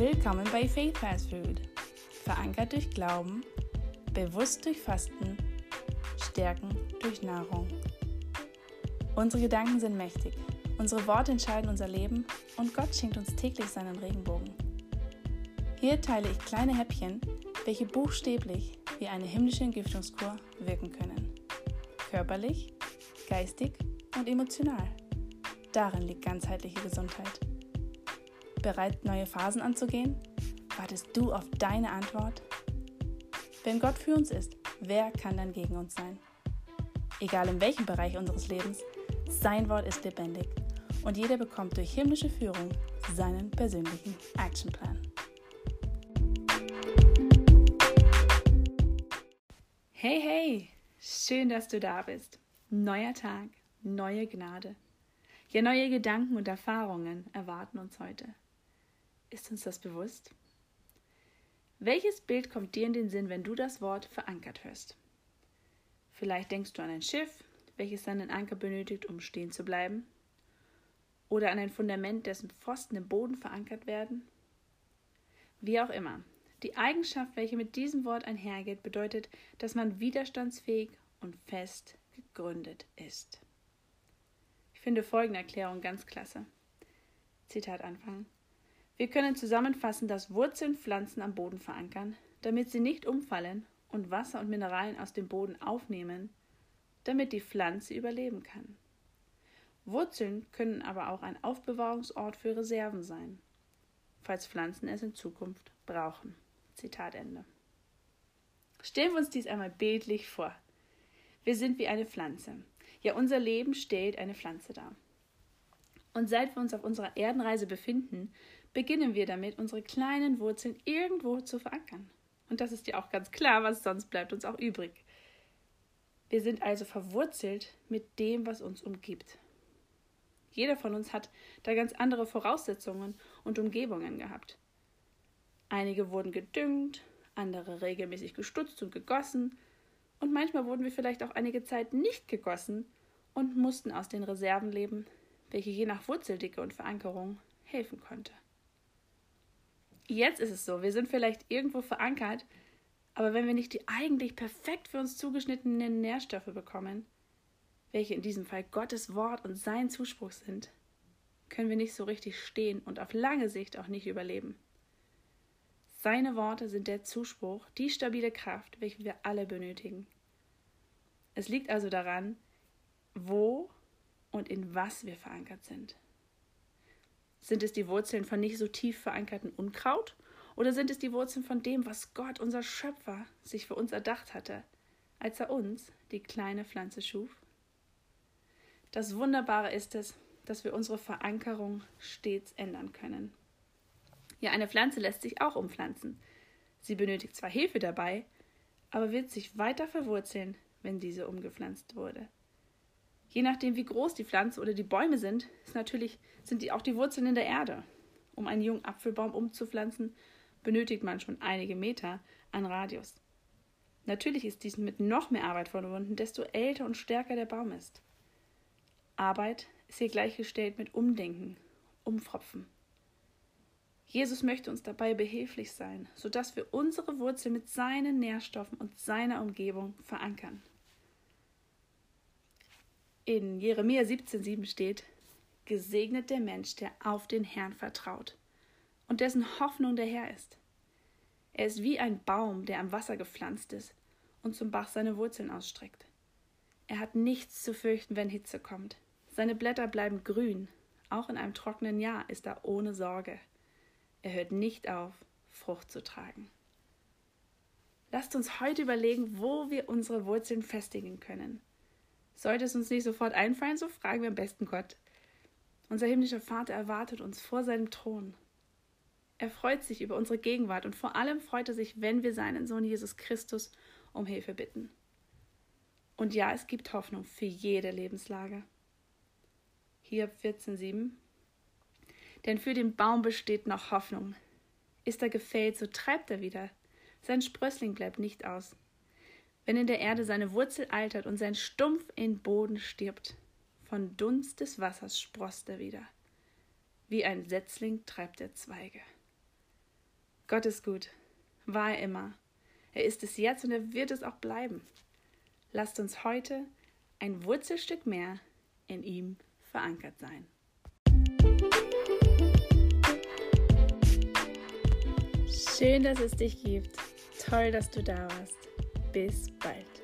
Willkommen bei Faith Fast Food. Verankert durch Glauben, bewusst durch Fasten, stärken durch Nahrung. Unsere Gedanken sind mächtig, unsere Worte entscheiden unser Leben und Gott schenkt uns täglich seinen Regenbogen. Hier teile ich kleine Häppchen, welche buchstäblich wie eine himmlische Entgiftungskur wirken können. Körperlich, geistig und emotional. Darin liegt ganzheitliche Gesundheit. Bereit, neue Phasen anzugehen? Wartest du auf deine Antwort? Wenn Gott für uns ist, wer kann dann gegen uns sein? Egal in welchem Bereich unseres Lebens, sein Wort ist lebendig und jeder bekommt durch himmlische Führung seinen persönlichen Actionplan. Hey, hey, schön, dass du da bist. Neuer Tag, neue Gnade. Ja, neue Gedanken und Erfahrungen erwarten uns heute. Ist uns das bewusst? Welches Bild kommt dir in den Sinn, wenn du das Wort verankert hörst? Vielleicht denkst du an ein Schiff, welches seinen Anker benötigt, um stehen zu bleiben, oder an ein Fundament, dessen Pfosten im Boden verankert werden. Wie auch immer, die Eigenschaft, welche mit diesem Wort einhergeht, bedeutet, dass man widerstandsfähig und fest gegründet ist. Ich finde folgende Erklärung ganz klasse. Zitat Anfang. Wir können zusammenfassen, dass Wurzeln Pflanzen am Boden verankern, damit sie nicht umfallen und Wasser und Mineralien aus dem Boden aufnehmen, damit die Pflanze überleben kann. Wurzeln können aber auch ein Aufbewahrungsort für Reserven sein, falls Pflanzen es in Zukunft brauchen. Zitat Ende. Stellen wir uns dies einmal bildlich vor. Wir sind wie eine Pflanze. Ja, unser Leben stellt eine Pflanze dar. Und seit wir uns auf unserer Erdenreise befinden, beginnen wir damit, unsere kleinen Wurzeln irgendwo zu verankern. Und das ist ja auch ganz klar, was sonst bleibt uns auch übrig. Wir sind also verwurzelt mit dem, was uns umgibt. Jeder von uns hat da ganz andere Voraussetzungen und Umgebungen gehabt. Einige wurden gedüngt, andere regelmäßig gestutzt und gegossen, und manchmal wurden wir vielleicht auch einige Zeit nicht gegossen und mussten aus den Reserven leben, welche je nach Wurzeldicke und Verankerung helfen konnte. Jetzt ist es so, wir sind vielleicht irgendwo verankert, aber wenn wir nicht die eigentlich perfekt für uns zugeschnittenen Nährstoffe bekommen, welche in diesem Fall Gottes Wort und sein Zuspruch sind, können wir nicht so richtig stehen und auf lange Sicht auch nicht überleben. Seine Worte sind der Zuspruch, die stabile Kraft, welche wir alle benötigen. Es liegt also daran, wo und in was wir verankert sind. Sind es die Wurzeln von nicht so tief verankerten Unkraut oder sind es die Wurzeln von dem, was Gott, unser Schöpfer, sich für uns erdacht hatte, als er uns, die kleine Pflanze, schuf? Das Wunderbare ist es, dass wir unsere Verankerung stets ändern können. Ja, eine Pflanze lässt sich auch umpflanzen. Sie benötigt zwar Hilfe dabei, aber wird sich weiter verwurzeln, wenn diese umgepflanzt wurde. Je nachdem, wie groß die Pflanze oder die Bäume sind, ist natürlich, sind die auch die Wurzeln in der Erde. Um einen jungen Apfelbaum umzupflanzen, benötigt man schon einige Meter an Radius. Natürlich ist dies mit noch mehr Arbeit verbunden, desto älter und stärker der Baum ist. Arbeit ist hier gleichgestellt mit Umdenken, Umfropfen. Jesus möchte uns dabei behilflich sein, sodass wir unsere Wurzel mit seinen Nährstoffen und seiner Umgebung verankern. In Jeremia 17,7 steht: Gesegnet der Mensch, der auf den Herrn vertraut und dessen Hoffnung der Herr ist. Er ist wie ein Baum, der am Wasser gepflanzt ist und zum Bach seine Wurzeln ausstreckt. Er hat nichts zu fürchten, wenn Hitze kommt. Seine Blätter bleiben grün. Auch in einem trockenen Jahr ist er ohne Sorge. Er hört nicht auf, Frucht zu tragen. Lasst uns heute überlegen, wo wir unsere Wurzeln festigen können. Sollte es uns nicht sofort einfallen, so fragen wir am besten Gott. Unser himmlischer Vater erwartet uns vor seinem Thron. Er freut sich über unsere Gegenwart und vor allem freut er sich, wenn wir seinen Sohn Jesus Christus um Hilfe bitten. Und ja, es gibt Hoffnung für jede Lebenslage. Hiob 14,7 Denn für den Baum besteht noch Hoffnung. Ist er gefällt, so treibt er wieder. Sein Sprössling bleibt nicht aus wenn in der Erde seine Wurzel altert und sein Stumpf in Boden stirbt. Von Dunst des Wassers sproßt er wieder. Wie ein Setzling treibt er Zweige. Gott ist gut, war er immer. Er ist es jetzt und er wird es auch bleiben. Lasst uns heute ein Wurzelstück mehr in ihm verankert sein. Schön, dass es dich gibt. Toll, dass du da warst. Bis bald.